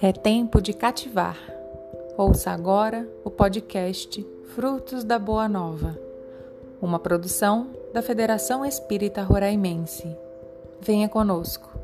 É tempo de cativar. Ouça agora o podcast Frutos da Boa Nova, uma produção da Federação Espírita Roraimense. Venha conosco.